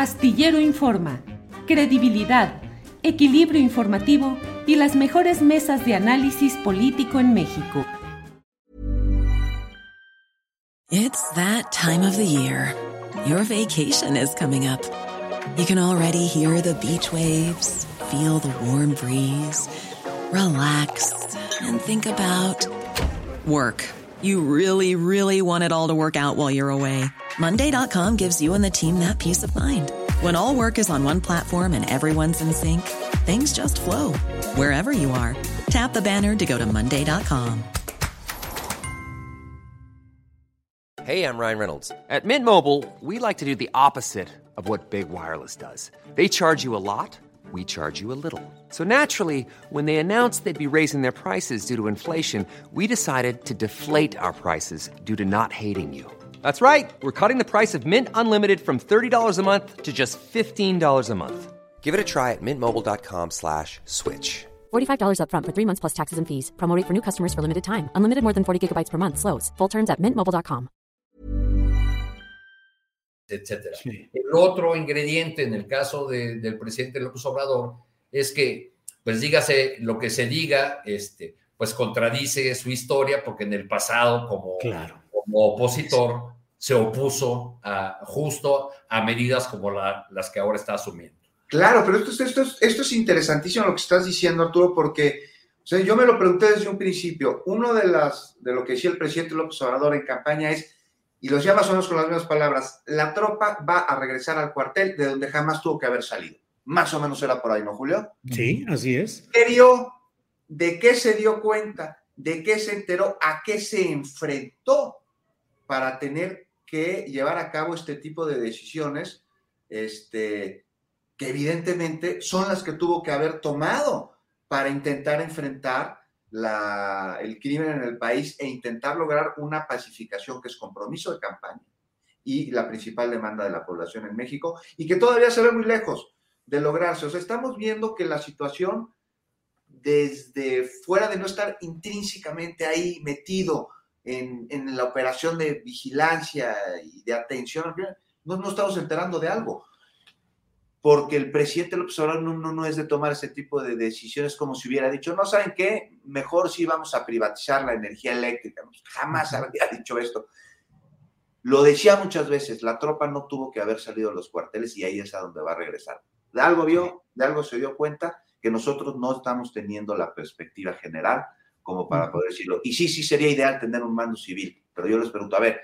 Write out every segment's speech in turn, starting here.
Astillero Informa, credibilidad, equilibrio informativo y las mejores mesas de análisis político en México. It's that time of the year. Your vacation is coming up. You can already hear the beach waves, feel the warm breeze, relax, and think about work. You really, really want it all to work out while you're away. Monday.com gives you and the team that peace of mind. When all work is on one platform and everyone's in sync, things just flow wherever you are. Tap the banner to go to Monday.com. Hey, I'm Ryan Reynolds. At Mint Mobile, we like to do the opposite of what Big Wireless does. They charge you a lot, we charge you a little. So naturally, when they announced they'd be raising their prices due to inflation, we decided to deflate our prices due to not hating you. That's right. We're cutting the price of Mint Unlimited from $30 a month to just $15 a month. Give it a try at mintmobile.com slash switch. $45 upfront for three months plus taxes and fees. Promote for new customers for limited time. Unlimited more than 40 gigabytes per month. Slows. Full terms at mintmobile.com. Etcétera. El otro ingrediente en el caso de, del presidente López Obrador es que, pues dígase lo que se diga, este, pues contradice su historia porque en el pasado como... Claro como opositor se opuso a, justo a medidas como la, las que ahora está asumiendo. Claro, pero esto, esto, esto es interesantísimo lo que estás diciendo, Arturo, porque o sea, yo me lo pregunté desde un principio. Uno de, las, de lo que decía el presidente López Obrador en campaña es, y lo decía más o menos con las mismas palabras, la tropa va a regresar al cuartel de donde jamás tuvo que haber salido. Más o menos era por ahí, ¿no, Julio? Sí, así es. ¿Qué dio? ¿De qué se dio cuenta? ¿De qué se enteró? ¿A qué se enfrentó? Para tener que llevar a cabo este tipo de decisiones, este, que evidentemente son las que tuvo que haber tomado para intentar enfrentar la, el crimen en el país e intentar lograr una pacificación que es compromiso de campaña y la principal demanda de la población en México y que todavía se ve muy lejos de lograrse. O sea, estamos viendo que la situación desde fuera de no estar intrínsecamente ahí metido en, la operación de vigilancia y de atención, no nos estamos enterando de algo. Porque el presidente López Obrador no, no, es de tomar ese tipo de decisiones como si hubiera dicho, no saben qué, mejor si vamos a privatizar la energía eléctrica. Jamás había dicho esto. Lo decía muchas veces, la tropa no tuvo que haber salido de los cuarteles y ahí es a donde va a regresar. De algo vio, de algo se dio cuenta que nosotros no estamos teniendo la perspectiva general como para poder decirlo. Y sí, sí sería ideal tener un mando civil, pero yo les pregunto, a ver,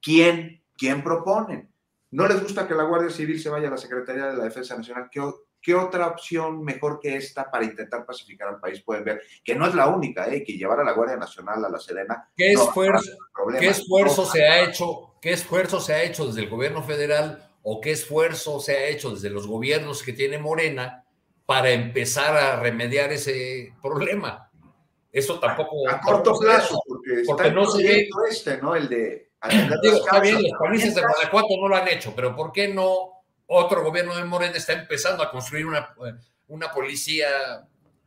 ¿quién, quién proponen? ¿No les gusta que la Guardia Civil se vaya a la Secretaría de la Defensa Nacional? ¿Qué, qué otra opción mejor que esta para intentar pacificar al país pueden ver? Que no es la única, ¿eh? que llevar a la Guardia Nacional a la Sedena. ¿Qué esfuerzo, ¿qué esfuerzo se ha hecho? ¿Qué esfuerzo se ha hecho desde el gobierno federal o qué esfuerzo se ha hecho desde los gobiernos que tiene Morena para empezar a remediar ese problema? Eso tampoco. A, corto plazo, porque, porque no se ve. Este, ¿no? El de. Digo, está bien, los países de Guanajuato no lo han hecho, pero ¿por qué no otro gobierno de Morena está empezando a construir una, una policía?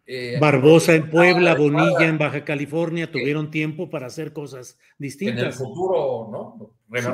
Eh, Barbosa en Puebla, Bonilla en Baja California tuvieron tiempo para hacer cosas distintas. En el futuro, ¿no? Pues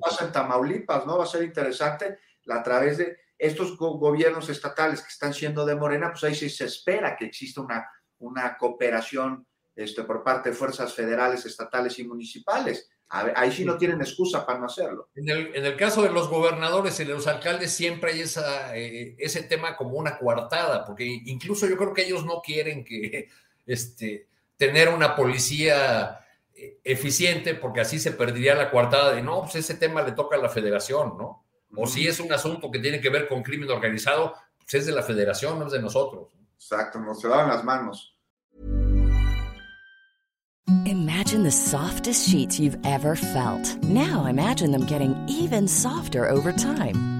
pasa en Tamaulipas, ¿no? Va a ser interesante a través de estos gobiernos estatales que están siendo de Morena, pues ahí sí se espera que exista una una cooperación este, por parte de fuerzas federales, estatales y municipales. ahí sí no tienen excusa para no hacerlo. En el, caso de los gobernadores y de los alcaldes siempre hay esa, eh, ese tema como una coartada, porque incluso yo creo que ellos no quieren que este, tener una policía eh, eficiente, porque así se perdería la coartada de no, pues ese tema le toca a la federación, ¿no? O si es un asunto que tiene que ver con crimen organizado, pues es de la federación, no es de nosotros. Exacto, nos daban las manos. Imagine the softest sheets you've ever felt. Now imagine them getting even softer over time.